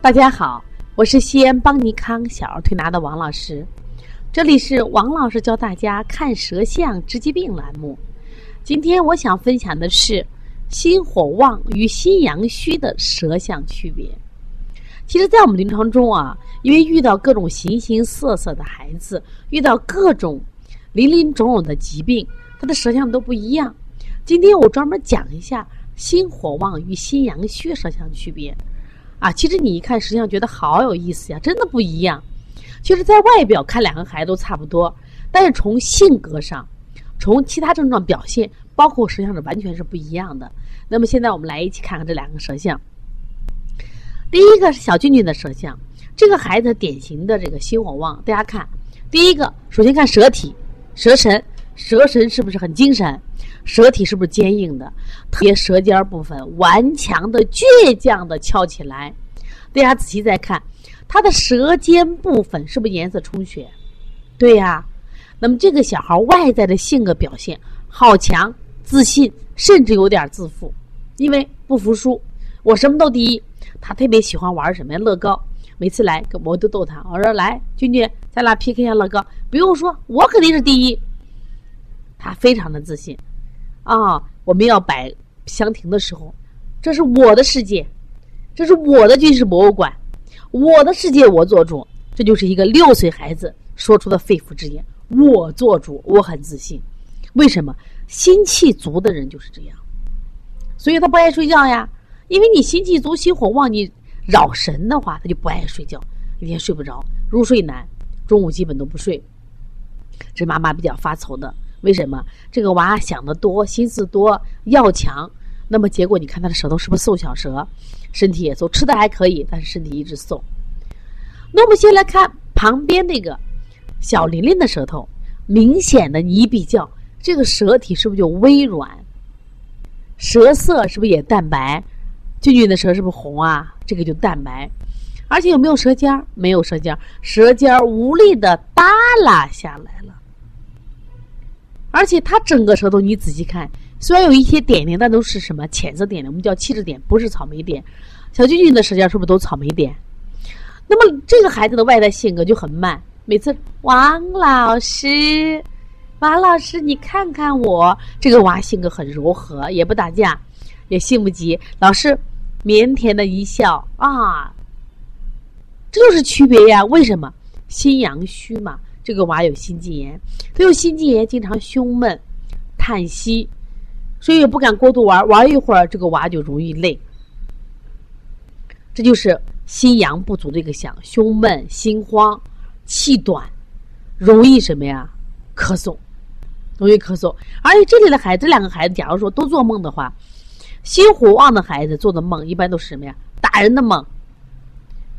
大家好，我是西安邦尼康小儿推拿的王老师，这里是王老师教大家看舌象治疾病栏目。今天我想分享的是心火旺与心阳虚的舌象区别。其实，在我们临床中啊，因为遇到各种形形色色的孩子，遇到各种林林种种的疾病，他的舌象都不一样。今天我专门讲一下心火旺与心阳虚舌象区别。啊，其实你一看，实际上觉得好有意思呀，真的不一样。其实，在外表看两个孩子都差不多，但是从性格上，从其他症状表现，包括舌象是完全是不一样的。那么现在我们来一起看看这两个舌象。第一个是小俊俊的舌象，这个孩子典型的这个心火旺。大家看，第一个首先看舌体、舌神，舌神是不是很精神？舌体是不是坚硬的？特别舌尖部分顽强的、倔强的翘起来。大家仔细再看，他的舌尖部分是不是颜色充血？对呀。那么这个小孩外在的性格表现好强、自信，甚至有点自负，因为不服输，我什么都第一。他特别喜欢玩什么呀？乐高。每次来，我都逗他，我说：“来，君君，咱俩 PK 一下乐高。”不用说，我肯定是第一。他非常的自信。啊，我们要摆香亭的时候，这是我的世界，这是我的军事博物馆，我的世界我做主。这就是一个六岁孩子说出的肺腑之言：我做主，我很自信。为什么？心气足的人就是这样，所以他不爱睡觉呀。因为你心气足、心火旺，你扰神的话，他就不爱睡觉，一天睡不着，入睡难，中午基本都不睡。这妈妈比较发愁的。为什么这个娃想的多，心思多，要强？那么结果你看他的舌头是不是瘦小舌？身体也瘦，吃的还可以，但是身体一直瘦。那我们先来看旁边那个小琳琳的舌头，明显的你一比较，这个舌体是不是就微软？舌色是不是也淡白？俊俊的舌是不是红啊？这个就淡白，而且有没有舌尖？没有舌尖，舌尖无力的耷拉下来了。而且他整个舌头，你仔细看，虽然有一些点点，但都是什么浅色点点，我们叫气质点，不是草莓点。小俊俊的舌尖是不是都草莓点？那么这个孩子的外在性格就很慢，每次王老师，王老师，你看看我这个娃性格很柔和，也不打架，也性不急。老师腼腆的一笑啊，这就是区别呀？为什么？心阳虚嘛。这个娃有心肌炎，他有心肌炎，经常胸闷、叹息，所以也不敢过度玩，玩一会儿这个娃就容易累。这就是心阳不足的一个象，胸闷、心慌、气短，容易什么呀？咳嗽，容易咳嗽。而且这里的孩子，这两个孩子，假如说都做梦的话，心火旺的孩子做的梦一般都是什么呀？打人的梦，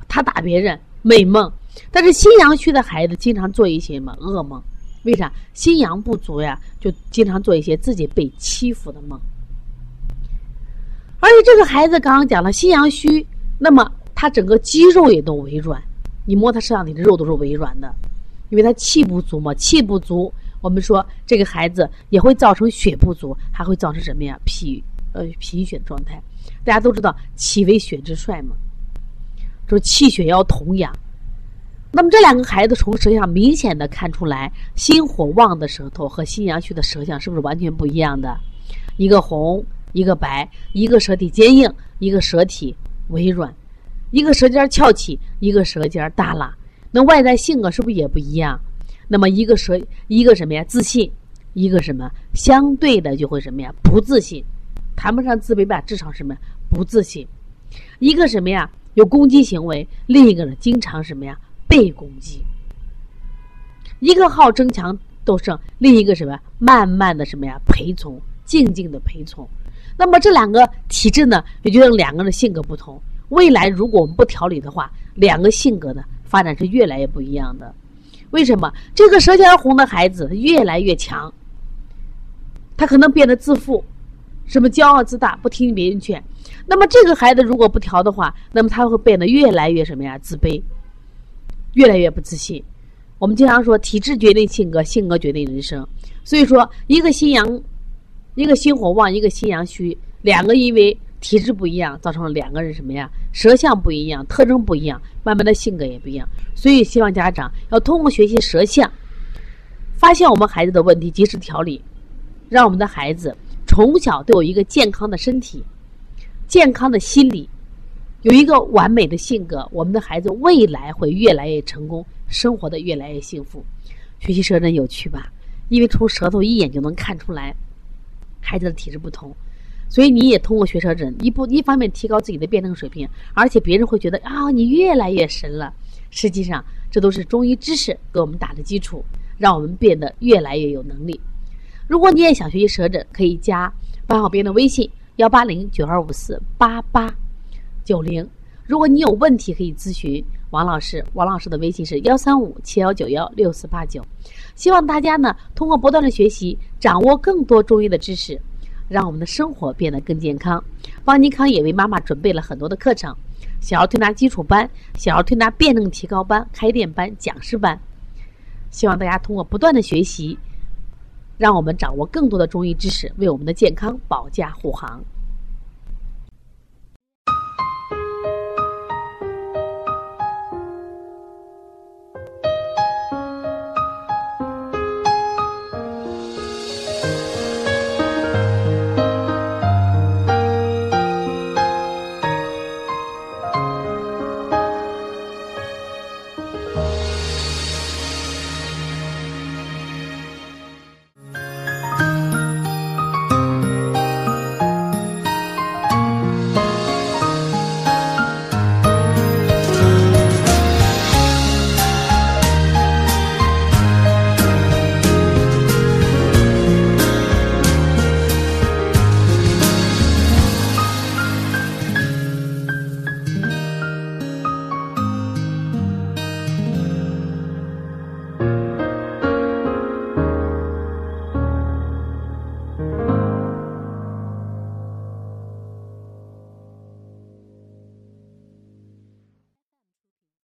他打别人，美梦。但是心阳虚的孩子经常做一些什么噩梦？为啥？心阳不足呀，就经常做一些自己被欺负的梦。而且这个孩子刚刚讲了心阳虚，那么他整个肌肉也都微软，你摸他身上，你的肉都是微软的，因为他气不足嘛。气不足，我们说这个孩子也会造成血不足，还会造成什么呀？脾呃贫血状态。大家都知道气为血之帅嘛，就是气血要同养。那么这两个孩子从舌象明显的看出来，心火旺的舌头和心阳虚的舌象是不是完全不一样的？一个红，一个白，一个舌体坚硬，一个舌体微软，一个舌尖翘起，一个舌尖耷拉。那外在性格是不是也不一样？那么一个舌，一个什么呀？自信，一个什么？相对的就会什么呀？不自信，谈不上自卑吧，至少什么呀？不自信。一个什么呀？有攻击行为，另一个呢，经常什么呀？被攻击，一个好争强斗胜，另一个什么？慢慢的什么呀？陪从，静静的陪从。那么这两个体质呢，也就是两个人的性格不同。未来如果我们不调理的话，两个性格呢发展是越来越不一样的。为什么？这个舌尖红的孩子越来越强，他可能变得自负，什么骄傲自大，不听别人劝。那么这个孩子如果不调的话，那么他会变得越来越什么呀？自卑。越来越不自信。我们经常说，体质决定性格，性格决定人生。所以说，一个心阳，一个心火旺，一个心阳虚，两个因为体质不一样，造成了两个人什么呀？舌象不一样，特征不一样，慢慢的性格也不一样。所以希望家长要通过学习舌象，发现我们孩子的问题，及时调理，让我们的孩子从小都有一个健康的身体、健康的心理，有一个完美的性格，我们的孩子未来会越来越成功，生活的越来越幸福。学习舌诊有趣吧？因为从舌头一眼就能看出来孩子的体质不同，所以你也通过学舌诊，一步一方面提高自己的辩证水平，而且别人会觉得啊，你越来越神了。实际上，这都是中医知识给我们打的基础，让我们变得越来越有能力。如果你也想学习舌诊，可以加八号编的微信幺八零九二五四八八九零。如果你有问题，可以咨询王老师。王老师的微信是幺三五七幺九幺六四八九。希望大家呢，通过不断的学习，掌握更多中医的知识，让我们的生活变得更健康。邦尼康也为妈妈准备了很多的课程：小儿推拿基础班、小儿推拿辩证提高班、开店班、讲师班。希望大家通过不断的学习，让我们掌握更多的中医知识，为我们的健康保驾护航。